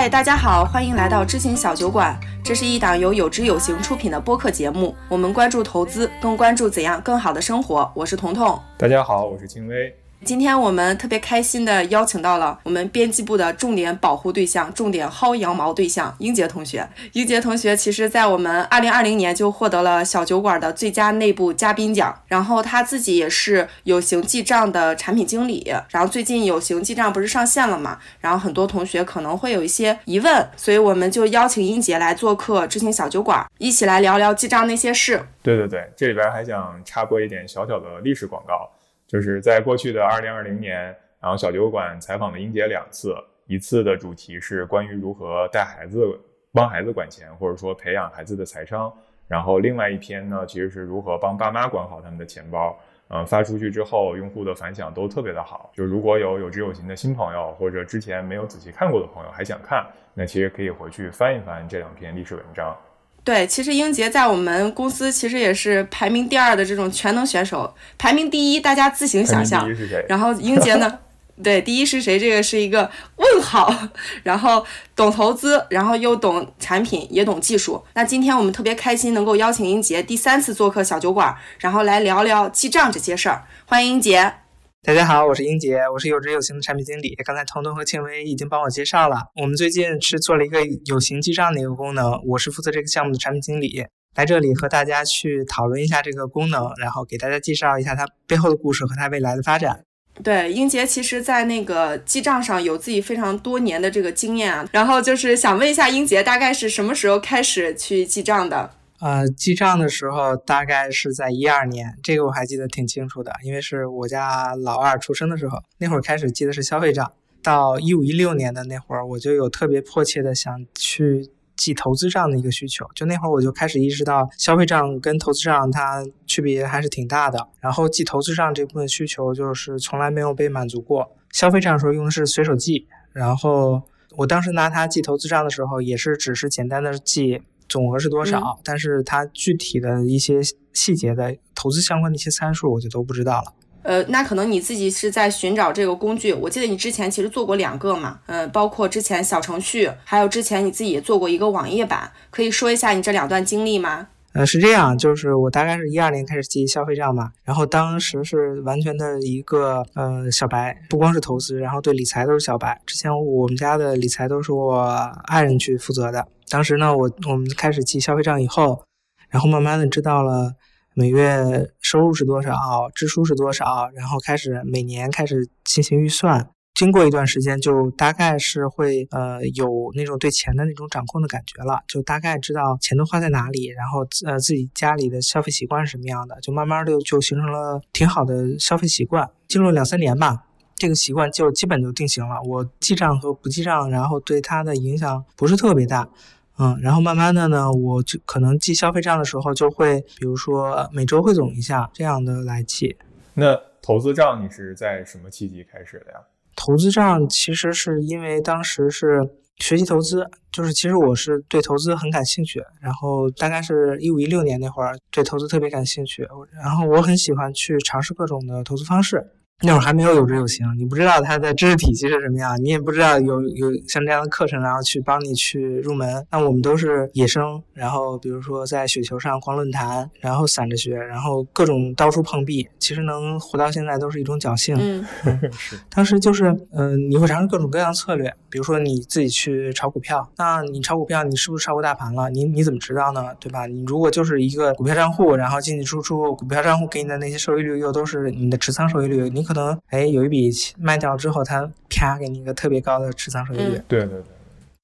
嗨，大家好，欢迎来到知行小酒馆。这是一档由有知有行出品的播客节目，我们关注投资，更关注怎样更好的生活。我是彤彤。大家好，我是金威。今天我们特别开心的邀请到了我们编辑部的重点保护对象、重点薅羊毛对象英杰同学。英杰同学其实在我们二零二零年就获得了小酒馆的最佳内部嘉宾奖，然后他自己也是有形记账的产品经理。然后最近有形记账不是上线了嘛？然后很多同学可能会有一些疑问，所以我们就邀请英杰来做客知行小酒馆，一起来聊聊记账那些事。对对对，这里边还想插播一点小小的历史广告。就是在过去的二零二零年，然后小酒馆采访了英杰两次，一次的主题是关于如何带孩子、帮孩子管钱，或者说培养孩子的财商。然后另外一篇呢，其实是如何帮爸妈管好他们的钱包。嗯，发出去之后，用户的反响都特别的好。就如果有有知有行的新朋友，或者之前没有仔细看过的朋友还想看，那其实可以回去翻一翻这两篇历史文章。对，其实英杰在我们公司其实也是排名第二的这种全能选手，排名第一大家自行想象。然后英杰呢，对，第一是谁？这个是一个问号。然后懂投资，然后又懂产品，也懂技术。那今天我们特别开心能够邀请英杰第三次做客小酒馆，然后来聊聊记账这些事儿。欢迎英杰。大家好，我是英杰，我是有知有行的产品经理。刚才彤彤和庆薇已经帮我介绍了，我们最近是做了一个有形记账的一个功能，我是负责这个项目的产品经理，来这里和大家去讨论一下这个功能，然后给大家介绍一下它背后的故事和它未来的发展。对，英杰其实在那个记账上有自己非常多年的这个经验啊，然后就是想问一下英杰，大概是什么时候开始去记账的？呃，记账的时候大概是在一二年，这个我还记得挺清楚的，因为是我家老二出生的时候，那会儿开始记的是消费账。到一五一六年的那会儿，我就有特别迫切的想去记投资账的一个需求。就那会儿我就开始意识到，消费账跟投资账它区别还是挺大的。然后记投资账这部分需求就是从来没有被满足过。消费账的时候用的是随手记，然后我当时拿它记投资账的时候，也是只是简单的记。总额是多少？但是它具体的一些细节的投资相关的一些参数，我就都不知道了。呃，那可能你自己是在寻找这个工具。我记得你之前其实做过两个嘛，嗯，包括之前小程序，还有之前你自己也做过一个网页版，可以说一下你这两段经历吗？呃，是这样，就是我大概是一二年开始记消费账嘛，然后当时是完全的一个呃小白，不光是投资，然后对理财都是小白。之前我们家的理财都是我爱人去负责的。当时呢，我我们开始记消费账以后，然后慢慢的知道了每月收入是多少，支出是多少，然后开始每年开始进行预算。经过一段时间，就大概是会呃有那种对钱的那种掌控的感觉了，就大概知道钱都花在哪里，然后呃自己家里的消费习惯是什么样的，就慢慢的就形成了挺好的消费习惯。经过两三年吧，这个习惯就基本就定型了。我记账和不记账，然后对它的影响不是特别大，嗯，然后慢慢的呢，我就可能记消费账的时候就会，比如说每周汇总一下这样的来记。那投资账你是在什么契机开始的呀？投资账其实是因为当时是学习投资，就是其实我是对投资很感兴趣，然后大概是一五一六年那会儿对投资特别感兴趣，然后我很喜欢去尝试各种的投资方式。那会儿还没有有知有行，你不知道它的知识体系是什么样，你也不知道有有像这样的课程，然后去帮你去入门。那我们都是野生，然后比如说在雪球上逛论坛，然后散着学，然后各种到处碰壁。其实能活到现在都是一种侥幸。嗯，当时就是，嗯，你会尝试各种各样策略，比如说你自己去炒股票，那你炒股票，你是不是超过大盘了？你你怎么知道呢？对吧？你如果就是一个股票账户，然后进进出出，股票账户给你的那些收益率又都是你的持仓收益率，你。可能哎，有一笔卖掉之后，它啪给你一个特别高的持仓收益率。对对对，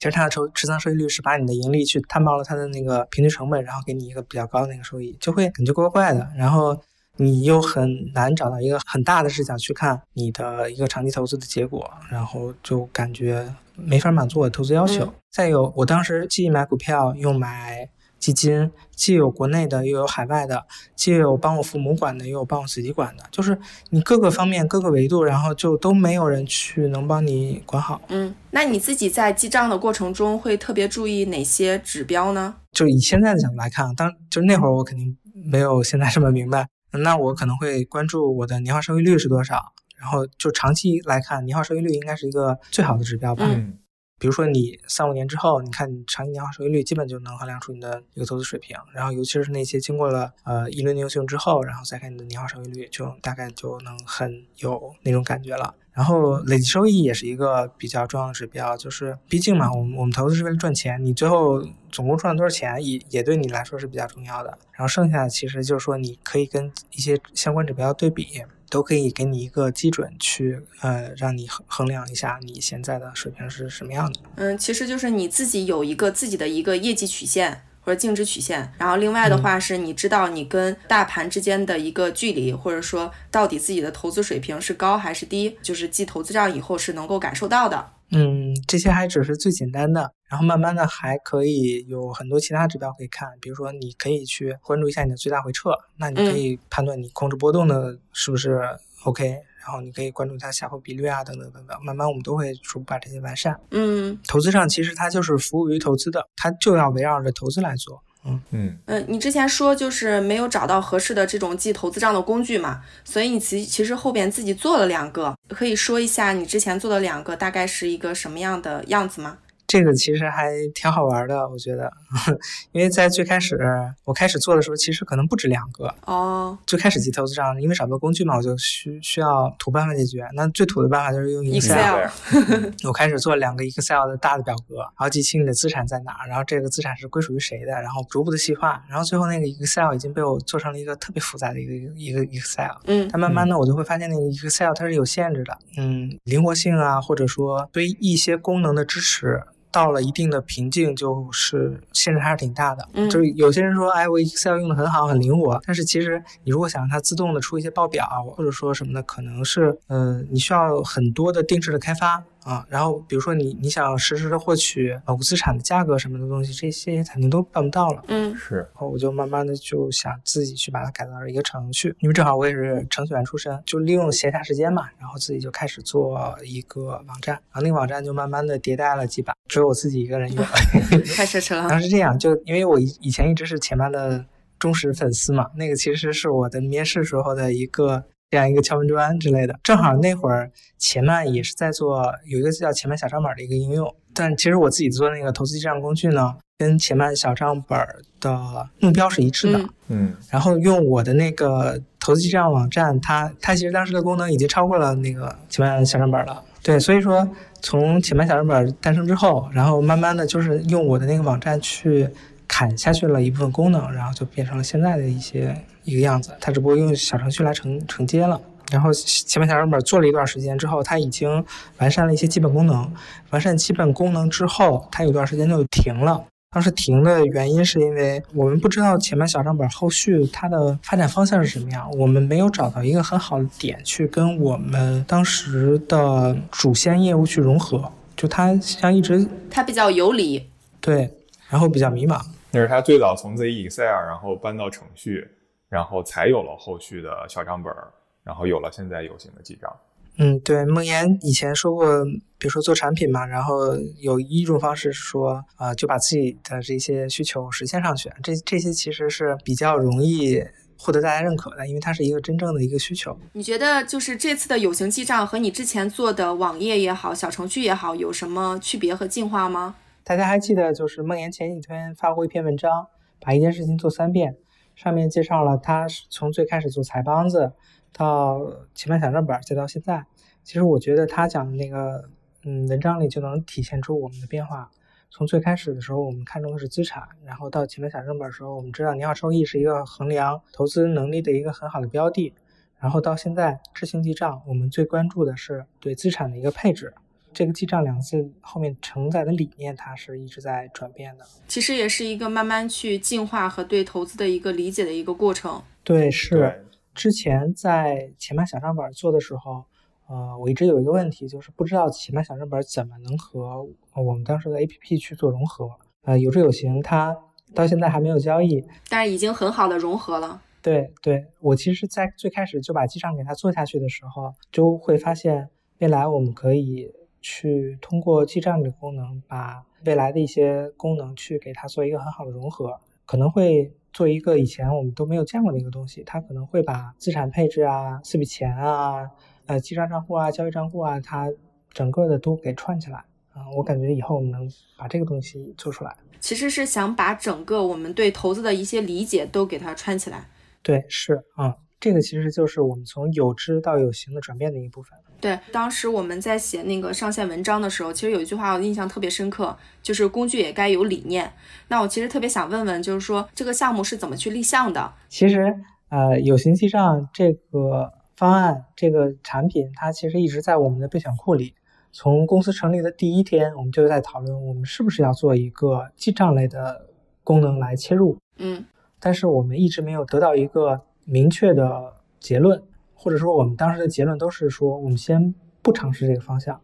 其实它的持持仓收益率是把你的盈利去摊薄了它的那个平均成本，然后给你一个比较高的那个收益，就会感觉怪怪的。然后你又很难找到一个很大的视角去看你的一个长期投资的结果，然后就感觉没法满足我的投资要求。再有，我当时既买股票又买。基金既有国内的，又有海外的，既有帮我父母管的，又有帮我自己管的，就是你各个方面、各个维度，然后就都没有人去能帮你管好。嗯，那你自己在记账的过程中会特别注意哪些指标呢？就以现在的角度来看，当就那会儿我肯定没有现在这么明白，那我可能会关注我的年化收益率是多少，然后就长期来看，年化收益率应该是一个最好的指标吧。嗯。比如说你三五年之后，你看你长期年化收益率，基本就能衡量出你的一个投资水平。然后尤其是那些经过了呃一轮牛熊之后，然后再看你的年化收益率，就大概就能很有那种感觉了。然后累计收益也是一个比较重要的指标，就是毕竟嘛，我们我们投资是为了赚钱，你最后总共赚了多少钱，也也对你来说是比较重要的。然后剩下的其实就是说，你可以跟一些相关指标对比，都可以给你一个基准去呃让你衡衡量一下你现在的水平是什么样的。嗯，其实就是你自己有一个自己的一个业绩曲线。或者净值曲线，然后另外的话是你知道你跟大盘之间的一个距离，或者说到底自己的投资水平是高还是低，就是记投资账以后是能够感受到的。嗯，这些还只是最简单的，然后慢慢的还可以有很多其他指标可以看，比如说你可以去关注一下你的最大回撤，那你可以判断你控制波动的是不是 OK。然后你可以关注它下破比率啊，等等等等，慢慢我们都会逐步把这些完善。嗯，投资上其实它就是服务于投资的，它就要围绕着投资来做。嗯。嗯。嗯，你之前说就是没有找到合适的这种记投资账的工具嘛，所以你其其实后边自己做了两个，可以说一下你之前做的两个大概是一个什么样的样子吗？这个其实还挺好玩的，我觉得，因为在最开始我开始做的时候，其实可能不止两个哦。最开始记投资账，因为找不到工具嘛，我就需需要土办法解决。那最土的办法就是用 Excel。我开始做两个 Excel 的大的表格，然后记清你的资产在哪，然后这个资产是归属于谁的，然后逐步的细化，然后最后那个 Excel 已经被我做成了一个特别复杂的一个一个 Excel。嗯。但慢慢的，我就会发现那个 Excel 它是有限制的，嗯，灵活性啊，或者说对一些功能的支持。到了一定的瓶颈，就是限制还是挺大的。嗯，就是有些人说，哎，我 Excel 用的很好，很灵活。但是其实你如果想让它自动的出一些报表，或者说什么的，可能是，嗯，你需要很多的定制的开发。啊，然后比如说你你想实时的获取某个资产的价格什么的东西，这些肯定都办不到了。嗯，是。然后我就慢慢的就想自己去把它改造成一个程序，因为正好我也是程序员出身，就利用闲暇时间嘛，然后自己就开始做一个网站，然后那个网站就慢慢的迭代了几版，只有我自己一个人用。太奢侈了。然后是这样，就因为我以以前一直是前面的忠实粉丝嘛，那个其实是我的面试时候的一个。这样一个敲门砖之类的，正好那会儿钱曼也是在做有一个叫前慢小账本的一个应用，但其实我自己做那个投资记账工具呢，跟前慢小账本的目标是一致的。嗯，然后用我的那个投资记账网站，它它其实当时的功能已经超过了那个前慢小账本了。对，所以说从前慢小账本诞生之后，然后慢慢的就是用我的那个网站去砍下去了一部分功能，然后就变成了现在的一些。一个样子，它只不过用小程序来承承接了。然后前面小账本做了一段时间之后，它已经完善了一些基本功能。完善基本功能之后，它有段时间就停了。当时停的原因是因为我们不知道前面小账本后续它的发展方向是什么样，我们没有找到一个很好的点去跟我们当时的主线业务去融合。就它像一直它比较游离，对，然后比较迷茫。那是他最早从自己 Excel 然后搬到程序。然后才有了后续的小账本儿，然后有了现在有形的记账。嗯，对，梦岩以前说过，比如说做产品嘛，然后有一种方式是说，啊，就把自己的这些需求实现上去。这这些其实是比较容易获得大家认可的，因为它是一个真正的一个需求。你觉得就是这次的有形记账和你之前做的网页也好，小程序也好，有什么区别和进化吗？大家还记得，就是梦岩前几天发过一篇文章，把一件事情做三遍。上面介绍了他是从最开始做财帮子，到前面小账本，再到现在。其实我觉得他讲的那个，嗯，文章里就能体现出我们的变化。从最开始的时候，我们看重的是资产，然后到前面小账本的时候，我们知道年化收益是一个衡量投资能力的一个很好的标的。然后到现在智行记账，我们最关注的是对资产的一个配置。这个记账两个字后面承载的理念，它是一直在转变的。其实也是一个慢慢去进化和对投资的一个理解的一个过程。对，是。之前在前面小账本做的时候，呃，我一直有一个问题，就是不知道前面小账本怎么能和我们当时的 APP 去做融合。呃，有志有行，它到现在还没有交易，但是已经很好的融合了。对，对我其实，在最开始就把记账给它做下去的时候，就会发现未来我们可以。去通过记账的功能，把未来的一些功能去给它做一个很好的融合，可能会做一个以前我们都没有见过的一个东西。它可能会把资产配置啊、四笔钱啊、呃记账账户啊、交易账户啊，它整个的都给串起来嗯，我感觉以后我们能把这个东西做出来。其实是想把整个我们对投资的一些理解都给它串起来。对，是啊，这个其实就是我们从有知到有形的转变的一部分。对，当时我们在写那个上线文章的时候，其实有一句话我印象特别深刻，就是工具也该有理念。那我其实特别想问问，就是说这个项目是怎么去立项的？其实，呃，有形记账这个方案，这个产品，它其实一直在我们的备选库里。从公司成立的第一天，我们就在讨论，我们是不是要做一个记账类的功能来切入。嗯，但是我们一直没有得到一个明确的结论。或者说，我们当时的结论都是说，我们先不尝试这个方向。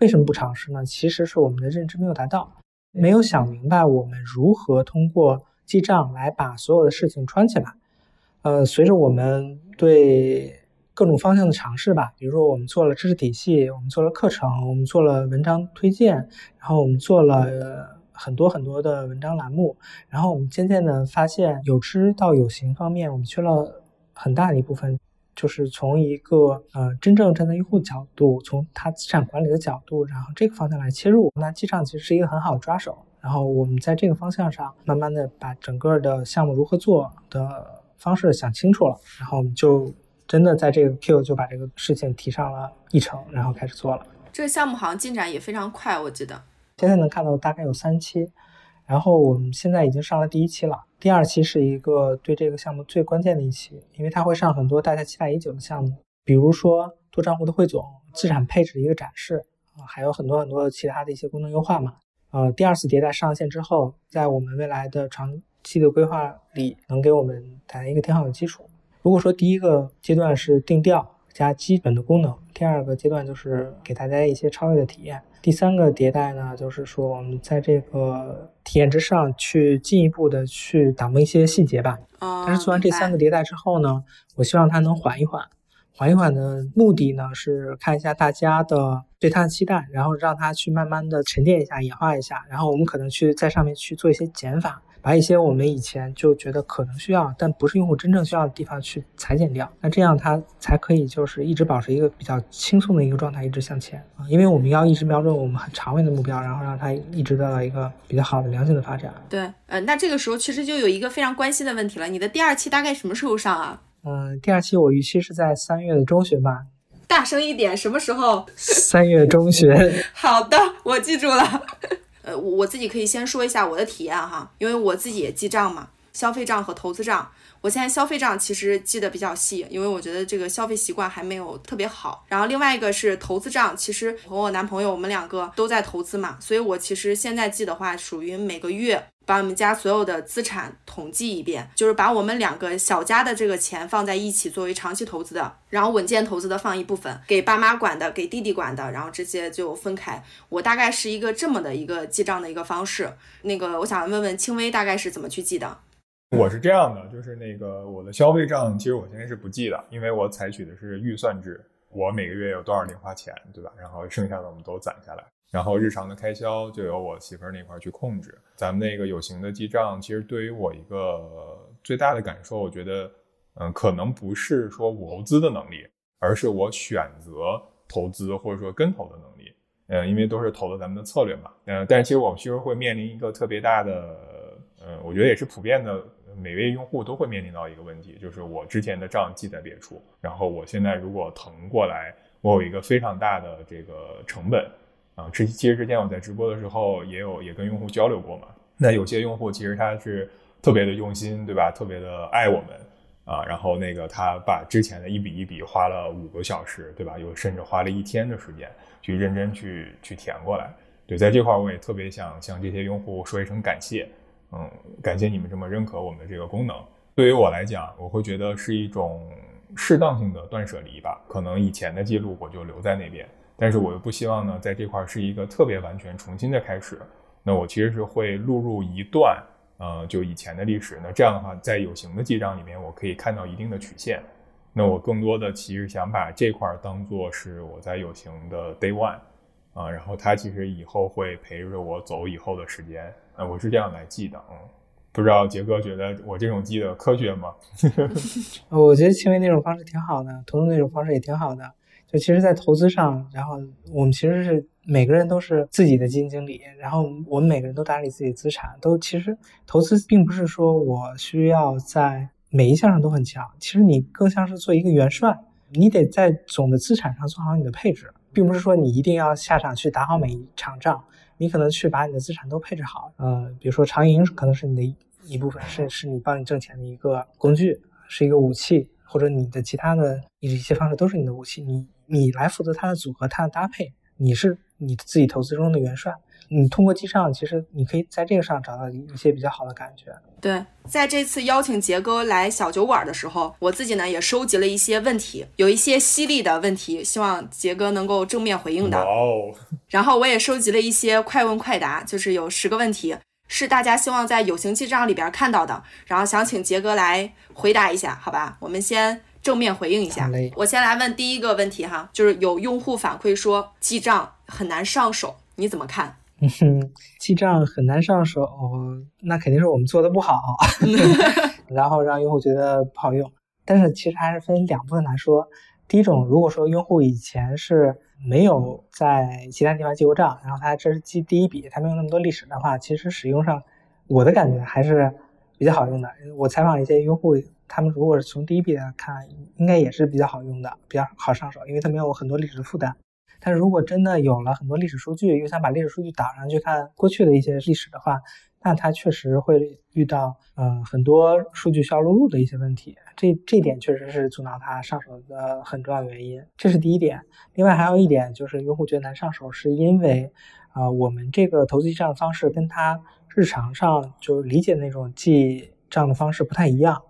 为什么不尝试呢？其实是我们的认知没有达到，没有想明白我们如何通过记账来把所有的事情串起来。呃，随着我们对各种方向的尝试吧，比如说我们做了知识体系，我们做了课程，我们做了文章推荐，然后我们做了很多很多的文章栏目，然后我们渐渐的发现，有知到有形方面，我们缺了很大的一部分。就是从一个呃真正站在用户角度，从他资产管理的角度，然后这个方向来切入，那记账其实是一个很好的抓手。然后我们在这个方向上，慢慢的把整个的项目如何做的方式想清楚了，然后我们就真的在这个 Q 就把这个事情提上了议程，然后开始做了。这个项目好像进展也非常快，我记得现在能看到大概有三期。然后我们现在已经上了第一期了，第二期是一个对这个项目最关键的一期，因为它会上很多大家期待已久的项目，比如说多账户的汇总、资产配置的一个展示啊，还有很多很多其他的一些功能优化嘛。呃，第二次迭代上线之后，在我们未来的长期的规划里，能给我们带来一个挺好的基础。如果说第一个阶段是定调加基本的功能，第二个阶段就是给大家一些超越的体验。第三个迭代呢，就是说我们在这个体验之上去进一步的去打磨一些细节吧。但是做完这三个迭代之后呢，我希望它能缓一缓，缓一缓的目的呢是看一下大家的对它的期待，然后让它去慢慢的沉淀一下、演化一下，然后我们可能去在上面去做一些减法。把一些我们以前就觉得可能需要，但不是用户真正需要的地方去裁剪掉，那这样它才可以就是一直保持一个比较轻松的一个状态，一直向前啊。因为我们要一直瞄准我们很长远的目标，然后让它一直得到一个比较好的良性的发展。对，呃，那这个时候其实就有一个非常关心的问题了，你的第二期大概什么时候上啊？嗯，第二期我预期是在三月的中旬吧。大声一点，什么时候？三月中旬。好的，我记住了。呃，我我自己可以先说一下我的体验哈，因为我自己也记账嘛，消费账和投资账。我现在消费账其实记得比较细，因为我觉得这个消费习惯还没有特别好。然后另外一个是投资账，其实和我男朋友我们两个都在投资嘛，所以我其实现在记的话，属于每个月。把我们家所有的资产统计一遍，就是把我们两个小家的这个钱放在一起作为长期投资的，然后稳健投资的放一部分，给爸妈管的，给弟弟管的，然后这些就分开。我大概是一个这么的一个记账的一个方式。那个我想问问轻微大概是怎么去记的？我是这样的，就是那个我的消费账其实我现在是不记的，因为我采取的是预算制，我每个月有多少零花钱，对吧？然后剩下的我们都攒下来。然后日常的开销就由我媳妇儿那块去控制。咱们那个有形的记账，其实对于我一个最大的感受，我觉得，嗯，可能不是说我投资的能力，而是我选择投资或者说跟投的能力。嗯，因为都是投的咱们的策略嘛。嗯，但是其实我们其实会面临一个特别大的，嗯，我觉得也是普遍的，每位用户都会面临到一个问题，就是我之前的账记在别处，然后我现在如果腾过来，我有一个非常大的这个成本。啊，之其实之前我在直播的时候也有也跟用户交流过嘛。那有些用户其实他是特别的用心，对吧？特别的爱我们啊。然后那个他把之前的一笔一笔花了五个小时，对吧？有甚至花了一天的时间去认真去去填过来。对，在这块我也特别想向这些用户说一声感谢。嗯，感谢你们这么认可我们的这个功能。对于我来讲，我会觉得是一种适当性的断舍离吧。可能以前的记录我就留在那边。但是我又不希望呢，在这块是一个特别完全重新的开始。那我其实是会录入一段，呃，就以前的历史。那这样的话，在有形的记账里面，我可以看到一定的曲线。那我更多的其实想把这块当做是我在有形的 day one，啊，然后它其实以后会陪着我走以后的时间。我是这样来记的，嗯，不知道杰哥觉得我这种记的科学吗？我觉得轻微那种方式挺好的，彤彤那种方式也挺好的。就其实，在投资上，然后我们其实是每个人都是自己的基金经理，然后我们每个人都打理自己资产，都其实投资并不是说我需要在每一项上都很强，其实你更像是做一个元帅，你得在总的资产上做好你的配置，并不是说你一定要下场去打好每一场仗，你可能去把你的资产都配置好，呃，比如说长盈可能是你的一部分，是是你帮你挣钱的一个工具，是一个武器，或者你的其他的一些方式都是你的武器，你。你来负责它的组合，它的搭配，你是你自己投资中的元帅。你通过记账，其实你可以在这个上找到一些比较好的感觉。对，在这次邀请杰哥来小酒馆的时候，我自己呢也收集了一些问题，有一些犀利的问题，希望杰哥能够正面回应的。哦。然后我也收集了一些快问快答，就是有十个问题是大家希望在有形记账里边看到的，然后想请杰哥来回答一下，好吧？我们先。正面回应一下，我先来问第一个问题哈，就是有用户反馈说记账很难上手，你怎么看？记账很难上手，那肯定是我们做的不好 然后让用户觉得不好用。但是其实还是分两部分来说，第一种，如果说用户以前是没有在其他地方记过账，然后他这是记第一笔，他没有那么多历史的话，其实使用上，我的感觉还是比较好用的。我采访一些用户。他们如果是从第一笔来看，应该也是比较好用的，比较好上手，因为它没有很多历史的负担。但是如果真的有了很多历史数据，又想把历史数据导上去看过去的一些历史的话，那它确实会遇到呃很多数据需要录入的一些问题。这这点确实是阻挠它上手的很重要的原因。这是第一点。另外还有一点就是用户觉得难上手，是因为啊我们这个投资记账的方式跟他日常上就是理解那种记账的方式不太一样。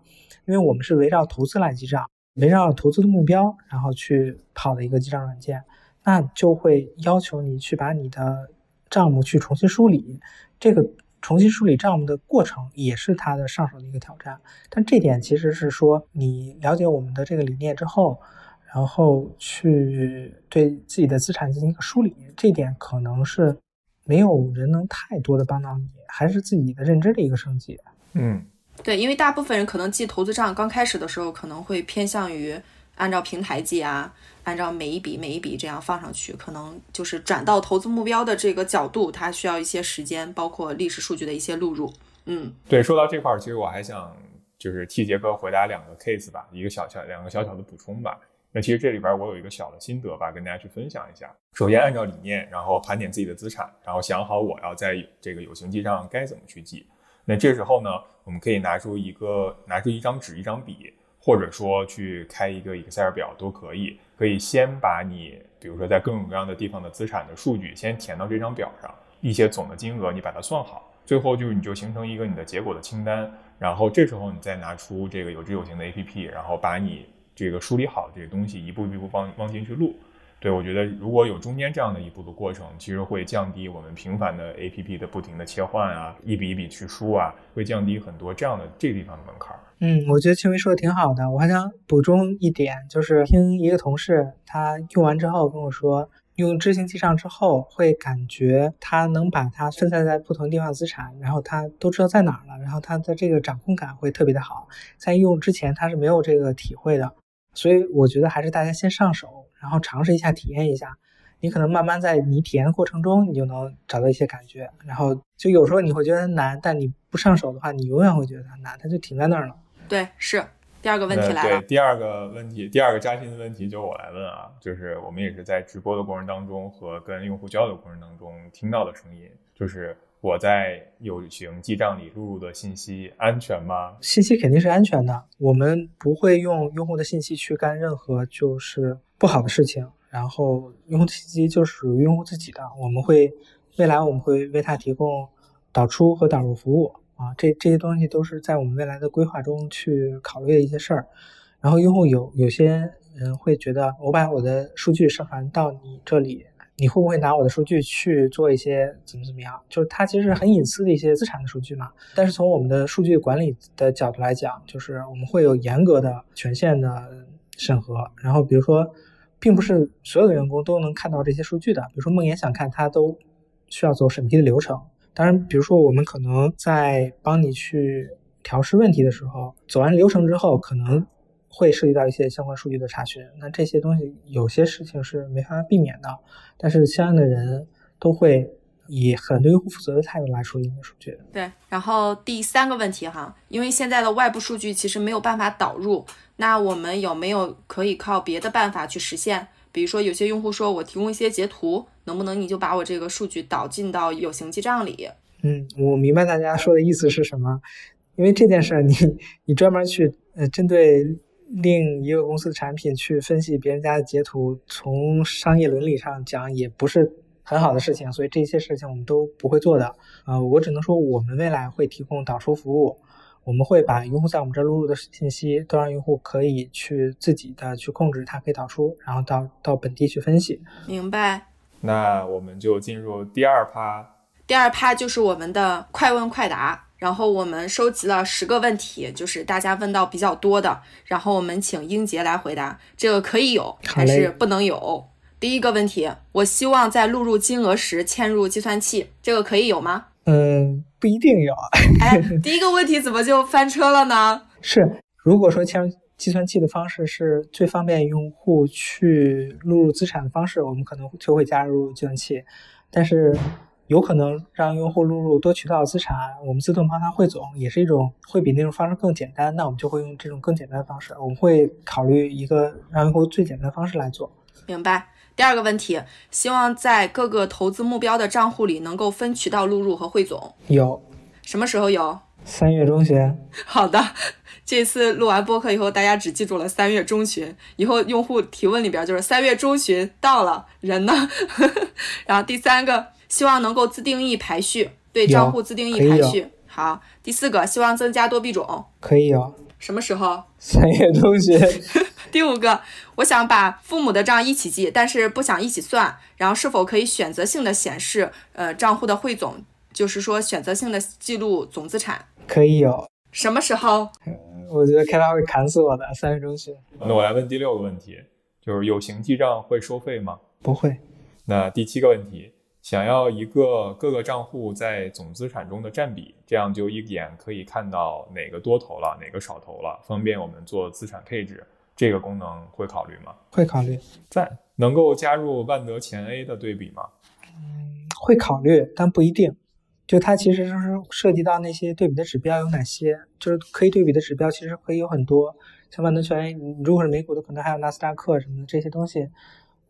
因为我们是围绕投资来记账，围绕投资的目标，然后去跑的一个记账软件，那就会要求你去把你的账目去重新梳理。这个重新梳理账目的过程也是他的上手的一个挑战。但这点其实是说，你了解我们的这个理念之后，然后去对自己的资产进行一个梳理，这点可能是没有人能太多的帮到你，还是自己的认知的一个升级。嗯。对，因为大部分人可能记投资账，刚开始的时候可能会偏向于按照平台记啊，按照每一笔每一笔这样放上去，可能就是转到投资目标的这个角度，它需要一些时间，包括历史数据的一些录入。嗯，对，说到这块儿，其实我还想就是替杰哥回答两个 case 吧，一个小小两个小小的补充吧。那其实这里边我有一个小的心得吧，跟大家去分享一下。首先按照理念，然后盘点自己的资产，然后想好我要在这个有形记账该怎么去记。那这时候呢，我们可以拿出一个拿出一张纸、一张笔，或者说去开一个 Excel 表都可以。可以先把你，比如说在各种各样的地方的资产的数据先填到这张表上，一些总的金额你把它算好，最后就是你就形成一个你的结果的清单。然后这时候你再拿出这个有知有行的 APP，然后把你这个梳理好的这些东西一步一步往往进去录。对，我觉得如果有中间这样的一步的过程，其实会降低我们频繁的 A P P 的不停的切换啊，一笔一笔去输啊，会降低很多这样的这地方的门槛。嗯，我觉得青梅说的挺好的，我还想补充一点，就是听一个同事他用完之后跟我说，用知行记账之后，会感觉他能把它分散在不同地方的资产，然后他都知道在哪儿了，然后他的这个掌控感会特别的好，在用之前他是没有这个体会的，所以我觉得还是大家先上手。然后尝试一下，体验一下，你可能慢慢在你体验的过程中，你就能找到一些感觉。然后就有时候你会觉得难，但你不上手的话，你永远会觉得它难，它就停在那儿了。对，是第二个问题来了。对，第二个问题，第二个扎心的问题就我来问啊，就是我们也是在直播的过程当中和跟用户交流过程当中听到的声音，就是。我在有形记账里录入的信息安全吗？信息肯定是安全的，我们不会用用户的信息去干任何就是不好的事情。然后用户信息就属于用户自己的，我们会未来我们会为他提供导出和导入服务啊，这这些东西都是在我们未来的规划中去考虑的一些事儿。然后用户有有些人会觉得，我把我的数据上传到你这里。你会不会拿我的数据去做一些怎么怎么样？就是它其实很隐私的一些资产的数据嘛。但是从我们的数据管理的角度来讲，就是我们会有严格的权限的审核。然后比如说，并不是所有的员工都能看到这些数据的。比如说梦妍想看，他都需要走审批的流程。当然，比如说我们可能在帮你去调试问题的时候，走完流程之后，可能会涉及到一些相关数据的查询。那这些东西有些事情是没法避免的，但是相应的人都会以很对用户负责的态度来处理你的数据。对，然后第三个问题哈，因为现在的外部数据其实没有办法导入，那我们有没有可以靠别的办法去实现？比如说有些用户说我提供一些截图，能不能你就把我这个数据导进到有形记账里？嗯，我明白大家说的意思是什么。因为这件事儿，你你专门去呃针对另一个公司的产品去分析别人家的截图，从商业伦理上讲也不是很好的事情，所以这些事情我们都不会做的。呃，我只能说我们未来会提供导出服务，我们会把用户在我们这录入的信息都让用户可以去自己的去控制，它可以导出，然后到到本地去分析。明白。那我们就进入第二趴。第二趴就是我们的快问快答。然后我们收集了十个问题，就是大家问到比较多的，然后我们请英杰来回答。这个可以有，还是不能有？第一个问题，我希望在录入金额时嵌入计算器，这个可以有吗？嗯，不一定有。哎，第一个问题怎么就翻车了呢？是，如果说嵌入计算器的方式是最方便用户去录入资产的方式，我们可能就会加入计算器，但是。有可能让用户录入多渠道资产，我们自动帮他汇总，也是一种会比那种方式更简单。那我们就会用这种更简单的方式，我们会考虑一个让用户最简单的方式来做。明白。第二个问题，希望在各个投资目标的账户里能够分渠道录入和汇总。有。什么时候有？三月中旬。好的，这次录完播客以后，大家只记住了三月中旬。以后用户提问里边就是三月中旬到了，人呢？然后第三个。希望能够自定义排序，对账户自定义排序。好，第四个，希望增加多币种，可以有。什么时候？三月中旬。第五个，我想把父母的账一起记，但是不想一起算。然后是否可以选择性的显示呃账户的汇总，就是说选择性的记录总资产？可以有。什么时候？我觉得开发会砍死我的。三月中旬。那我来问第六个问题，就是有形记账会收费吗？不会。那第七个问题。想要一个各个账户在总资产中的占比，这样就一眼可以看到哪个多头了，哪个少头了，方便我们做资产配置。这个功能会考虑吗？会考虑。在。能够加入万德前 A 的对比吗？嗯，会考虑，但不一定。就它其实就是涉及到那些对比的指标有哪些，就是可以对比的指标其实可以有很多。像万德全 A，你如果是美股的，可能还有纳斯达克什么的这些东西。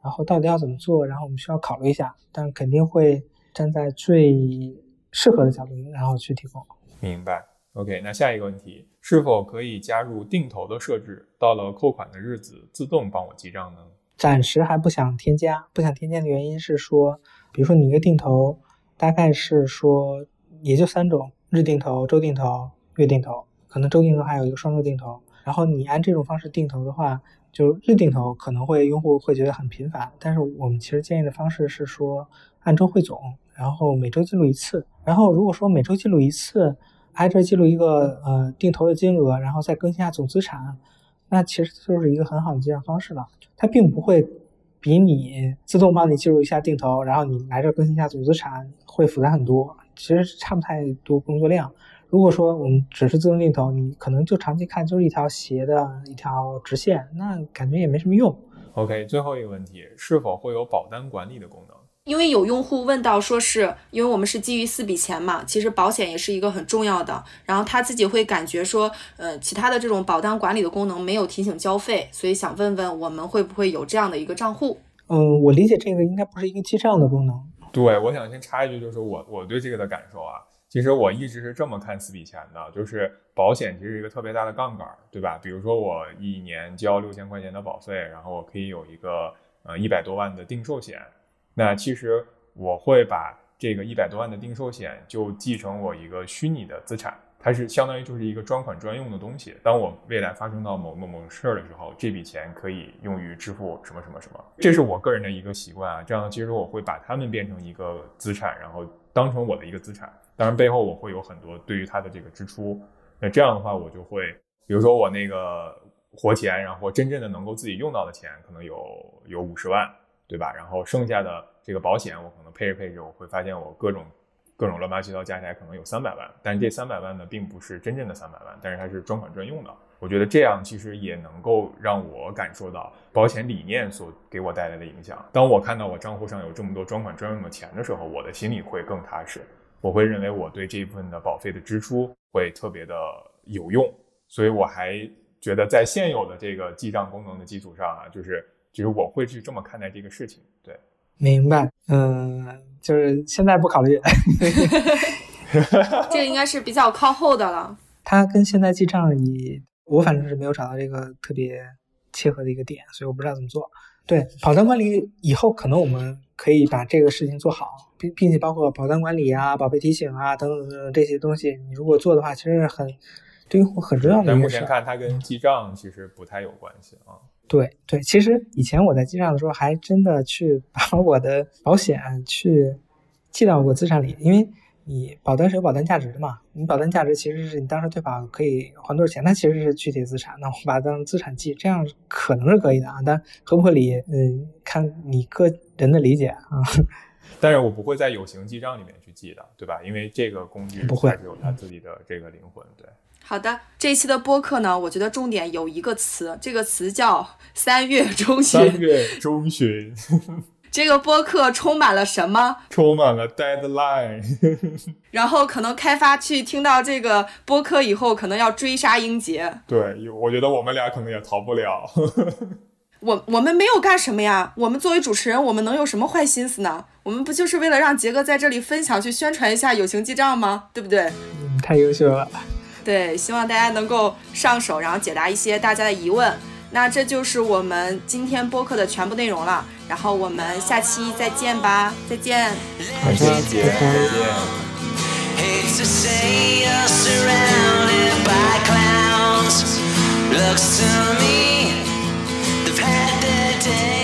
然后到底要怎么做？然后我们需要考虑一下，但肯定会站在最适合的角度，然后去提供。明白。OK，那下一个问题，是否可以加入定投的设置？到了扣款的日子，自动帮我记账呢？暂时还不想添加，不想添加的原因是说，比如说你一个定投，大概是说也就三种：日定投、周定投、月定投，可能周定投还有一个双周定投。然后你按这种方式定投的话。就日定投可能会用户会觉得很频繁，但是我们其实建议的方式是说按周汇总，然后每周记录一次。然后如果说每周记录一次，挨着记录一个呃定投的金额，然后再更新下总资产，那其实就是一个很好的记账方式了。它并不会比你自动帮你记录一下定投，然后你来这更新一下总资产会复杂很多，其实差不太多工作量。如果说我们只是自动定投，你可能就长期看就是一条斜的一条直线，那感觉也没什么用。OK，最后一个问题，是否会有保单管理的功能？因为有用户问到，说是因为我们是基于四笔钱嘛，其实保险也是一个很重要的。然后他自己会感觉说，呃，其他的这种保单管理的功能没有提醒交费，所以想问问我们会不会有这样的一个账户？嗯，我理解这个应该不是一个记账的功能。对，我想先插一句，就是我我对这个的感受啊。其实我一直是这么看四笔钱的，就是保险其实是一个特别大的杠杆，对吧？比如说我一年交六千块钱的保费，然后我可以有一个呃一百多万的定寿险，那其实我会把这个一百多万的定寿险就继承我一个虚拟的资产，它是相当于就是一个专款专用的东西。当我未来发生到某某某事儿的时候，这笔钱可以用于支付什么什么什么，这是我个人的一个习惯啊。这样其实我会把它们变成一个资产，然后当成我的一个资产。当然，背后我会有很多对于它的这个支出。那这样的话，我就会，比如说我那个活钱，然后真正的能够自己用到的钱，可能有有五十万，对吧？然后剩下的这个保险，我可能配置配置，我会发现我各种各种乱八七糟加起来可能有三百万，但这三百万呢，并不是真正的三百万，但是它是专款专用的。我觉得这样其实也能够让我感受到保险理念所给我带来的影响。当我看到我账户上有这么多专款专用的钱的时候，我的心里会更踏实。我会认为我对这一部分的保费的支出会特别的有用，所以我还觉得在现有的这个记账功能的基础上啊，就是就是我会去这么看待这个事情。对，明白。嗯，就是现在不考虑。这个应该是比较靠后的了。它跟现在记账你我反正是没有找到这个特别切合的一个点，所以我不知道怎么做。对，保单管理以后可能我们可以把这个事情做好，并并且包括保单管理啊、宝贝提醒啊等等等等这些东西，你如果做的话，其实是很对于很重要的。但目前看，它跟记账其实不太有关系啊。对对，其实以前我在记账的时候，还真的去 把我的保险去记到过资产里，因为。你保单是有保单价值的嘛？你保单价值其实是你当时退保可以还多少钱，那其实是具体资产，那我把它当资产记，这样可能是可以的啊。但合不合理，嗯，看你个人的理解啊。但是我不会在有形记账里面去记的，对吧？因为这个工具不会有它自己的这个灵魂。对，好的，这一期的播客呢，我觉得重点有一个词，这个词叫三月中旬。三月中旬。这个播客充满了什么？充满了 deadline。然后可能开发去听到这个播客以后，可能要追杀英杰。对，我觉得我们俩可能也逃不了。我我们没有干什么呀？我们作为主持人，我们能有什么坏心思呢？我们不就是为了让杰哥在这里分享、去宣传一下友情记账吗？对不对？嗯，太优秀了。对，希望大家能够上手，然后解答一些大家的疑问。那这就是我们今天播客的全部内容了，然后我们下期再见吧，再见，再见。